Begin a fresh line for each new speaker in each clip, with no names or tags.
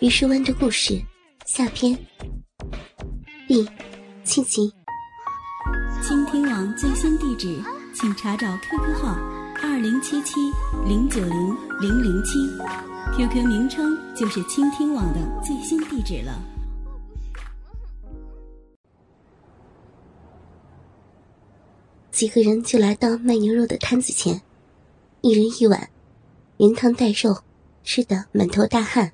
榆树湾的故事下篇第七集。
倾听网最新地址，请查找 QQ 号二零七七零九零零零七，QQ 名称就是倾听网的最新地址了。
几个人就来到卖牛肉的摊子前，一人一碗，连汤带肉，吃得满头大汗。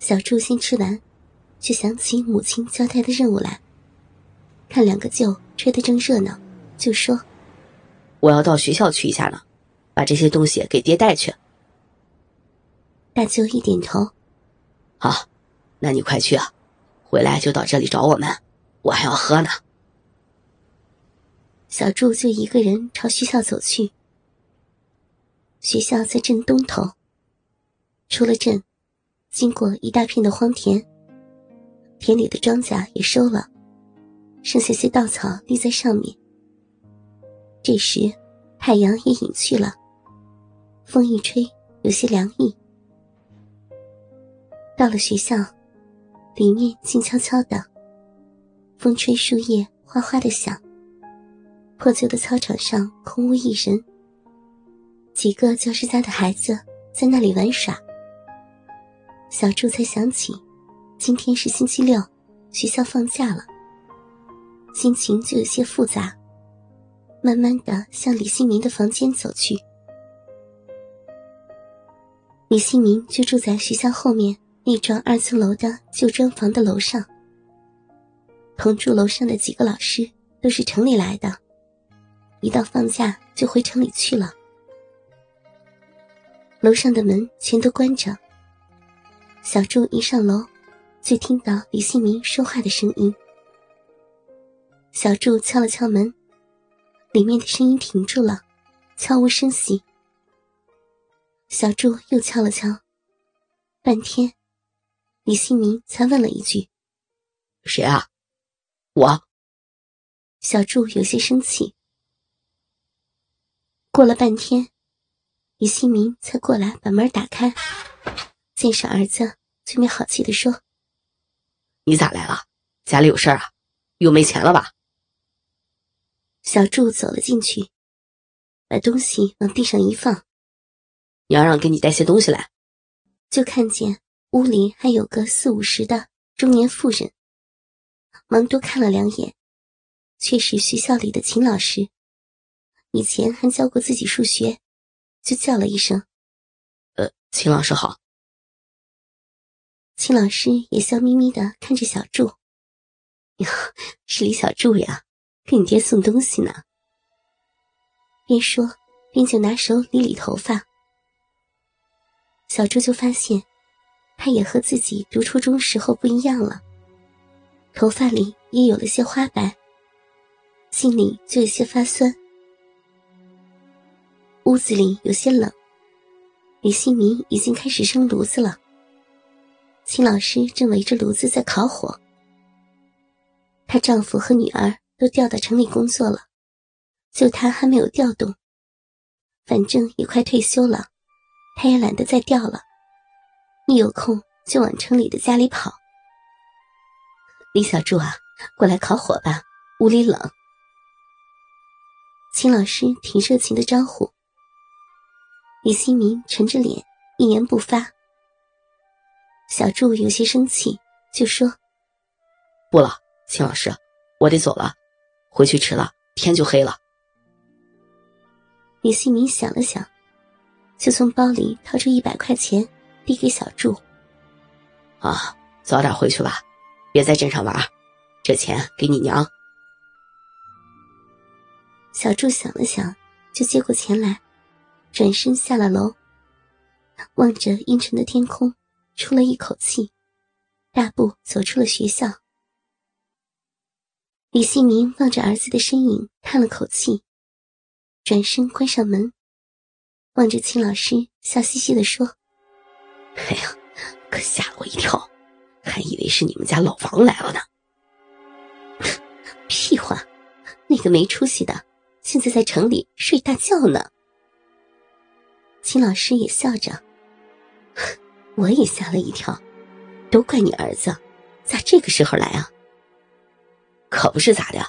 小柱先吃完，却想起母亲交代的任务来。看两个舅吹得正热闹，就说：“
我要到学校去一下呢，把这些东西给爹带去。”
大舅一点头：“
好，那你快去啊，回来就到这里找我们，我还要喝呢。”
小柱就一个人朝学校走去。学校在镇东头，出了镇。经过一大片的荒田，田里的庄稼也收了，剩下些稻草立在上面。这时，太阳也隐去了，风一吹，有些凉意。到了学校，里面静悄悄的，风吹树叶哗哗的响。破旧的操场上空无一人，几个教师家的孩子在那里玩耍。小柱才想起，今天是星期六，学校放假了，心情就有些复杂。慢慢的向李新民的房间走去。李新民就住在学校后面那幢二层楼的旧砖房的楼上。同住楼上的几个老师都是城里来的，一到放假就回城里去了。楼上的门全都关着。小柱一上楼，就听到李新民说话的声音。小柱敲了敲门，里面的声音停住了，悄无声息。小柱又敲了敲，半天，李新民才问了一句：“
谁啊？”我。
小柱有些生气。过了半天，李新民才过来把门打开。见是儿子，就没好气的说：“
你咋来了？家里有事儿啊？又没钱了吧？”
小柱走了进去，把东西往地上一放：“
娘让给你带些东西来。”
就看见屋里还有个四五十的中年妇人，忙多看了两眼，却是学校里的秦老师，以前还教过自己数学，就叫了一声：“
呃，秦老师好。”
秦老师也笑眯眯的看着小柱，哟，是李小柱呀，给你爹送东西呢。边说边就拿手理理头发。小柱就发现，他也和自己读初中时候不一样了，头发里也有了些花白，心里就有些发酸。屋子里有些冷，李新民已经开始生炉子了。秦老师正围着炉子在烤火。她丈夫和女儿都调到城里工作了，就她还没有调动。反正也快退休了，她也懒得再调了。一有空就往城里的家里跑。李小柱啊，过来烤火吧，屋里冷。秦老师挺热情的招呼。李新民沉着脸，一言不发。小柱有些生气，就说：“
不了，秦老师，我得走了，回去迟了天就黑了。”
李新民想了想，就从包里掏出一百块钱递给小柱：“
啊，早点回去吧，别在镇上玩，这钱给你娘。”
小柱想了想，就接过钱来，转身下了楼，望着阴沉的天空。出了一口气，大步走出了学校。李新民望着儿子的身影，叹了口气，转身关上门，望着秦老师，笑嘻嘻的说：“
哎呀，可吓了我一跳，还以为是你们家老王来了呢。”
屁话，那个没出息的，现在在城里睡大觉呢。秦老师也笑着。我也吓了一跳，都怪你儿子，咋这个时候来啊？
可不是咋的，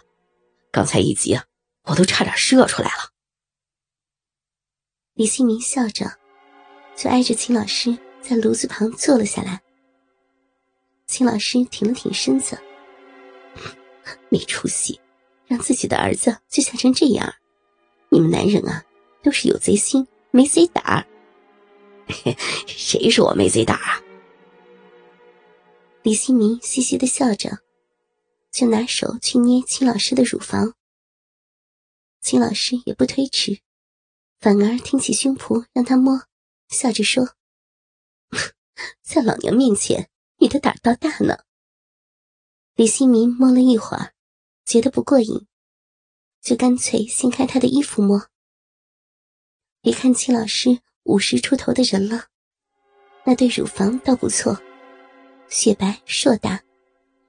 刚才一急，我都差点射出来了。
李新明笑着，就挨着秦老师在炉子旁坐了下来。秦老师挺了挺身子，没出息，让自己的儿子就吓成这样。你们男人啊，都是有贼心没贼胆儿。
谁说我没贼胆啊？
李新明嘻嘻的笑着，就拿手去捏秦老师的乳房。秦老师也不推迟，反而挺起胸脯让他摸，笑着说：“在老娘面前，你的胆倒大呢。”李新明摸了一会儿，觉得不过瘾，就干脆掀开他的衣服摸。别看秦老师。五十出头的人了，那对乳房倒不错，雪白硕大，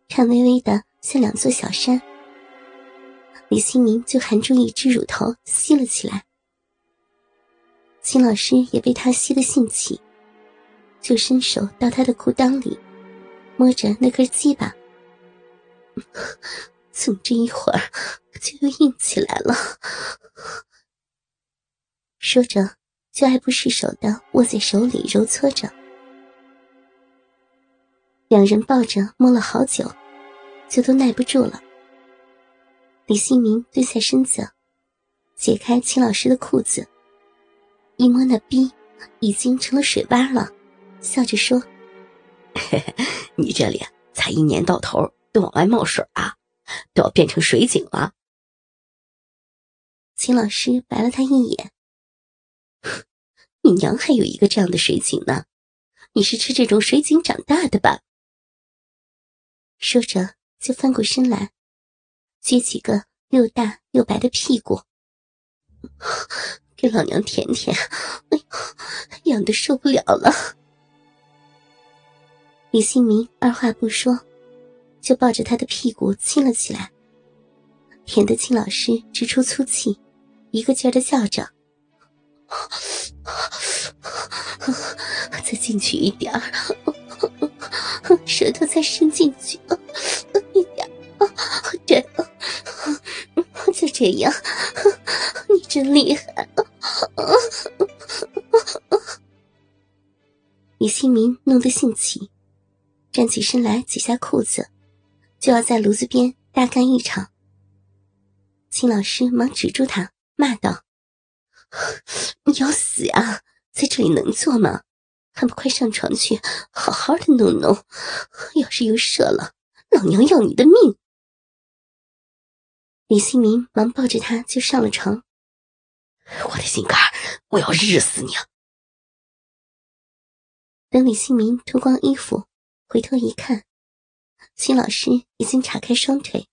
颤巍巍的像两座小山。李新明就含住一只乳头吸了起来。秦老师也被他吸得兴起，就伸手到他的裤裆里，摸着那根鸡巴，怎么这一会儿就又硬起来了？说着。就爱不释手的握在手里揉搓着，两人抱着摸了好久，就都耐不住了。李新明蹲下身子，解开秦老师的裤子，一摸那逼，已经成了水洼了，笑着说：“
你这里才一年到头都往外冒水啊，都要变成水井了。”
秦老师白了他一眼。你娘还有一个这样的水井呢，你是吃这种水井长大的吧？说着就翻过身来，撅起个又大又白的屁股，给老娘舔舔，哎呦，痒的受不了了。李新民二话不说，就抱着他的屁股亲了起来，舔得秦老师直出粗气，一个劲儿的叫着。再进去一点儿，舌头再伸进去一点，对，就这样，你真厉害！李新民弄得兴起，站起身来解下裤子，就要在炉子边大干一场。秦老师忙止住他，骂道。你要死呀！在这里能做吗？还不快上床去，好好的弄弄。要是又射了，老娘要你的命！李新民忙抱着他就上了床。
我的心肝，我要日死你！
等李新民脱光衣服，回头一看，秦老师已经岔开双腿，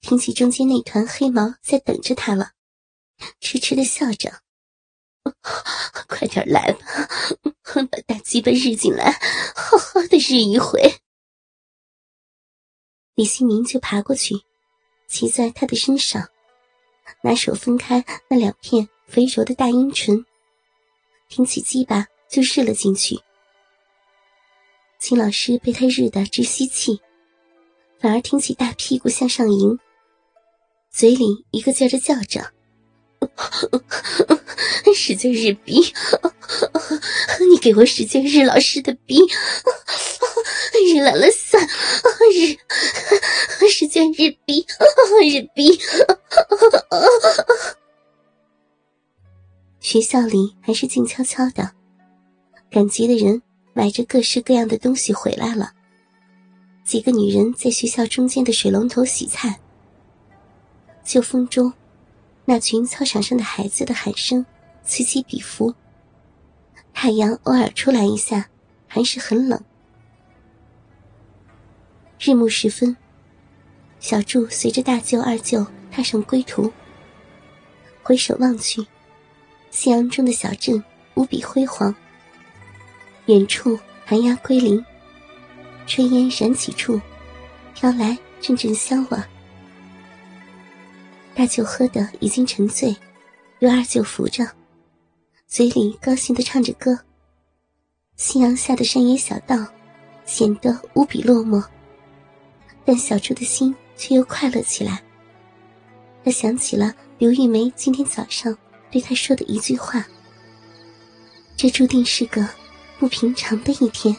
挺起中间那团黑毛在等着他了，痴痴的笑着。快点来吧，把大鸡巴日进来，好好的日一回。李新明就爬过去，骑在他的身上，拿手分开那两片肥柔的大阴唇，挺起鸡巴就日了进去。秦老师被他日得直吸气，反而挺起大屁股向上迎，嘴里一个劲儿的叫着。使劲日逼！你给我使劲日老师的逼！日来了散！日使劲日逼！日逼！学校里还是静悄悄的，赶集的人买着各式各样的东西回来了。几个女人在学校中间的水龙头洗菜。秋风中。那群操场上的孩子的喊声此起彼伏。太阳偶尔出来一下，还是很冷。日暮时分，小柱随着大舅、二舅踏上归途。回首望去，夕阳中的小镇无比辉煌。远处寒鸦归林，炊烟燃起处，飘来阵阵香味。大舅喝的已经沉醉，由二舅扶着，嘴里高兴的唱着歌。夕阳下的山野小道，显得无比落寞。但小朱的心却又快乐起来。他想起了刘玉梅今天早上对他说的一句话：“这注定是个不平常的一天。”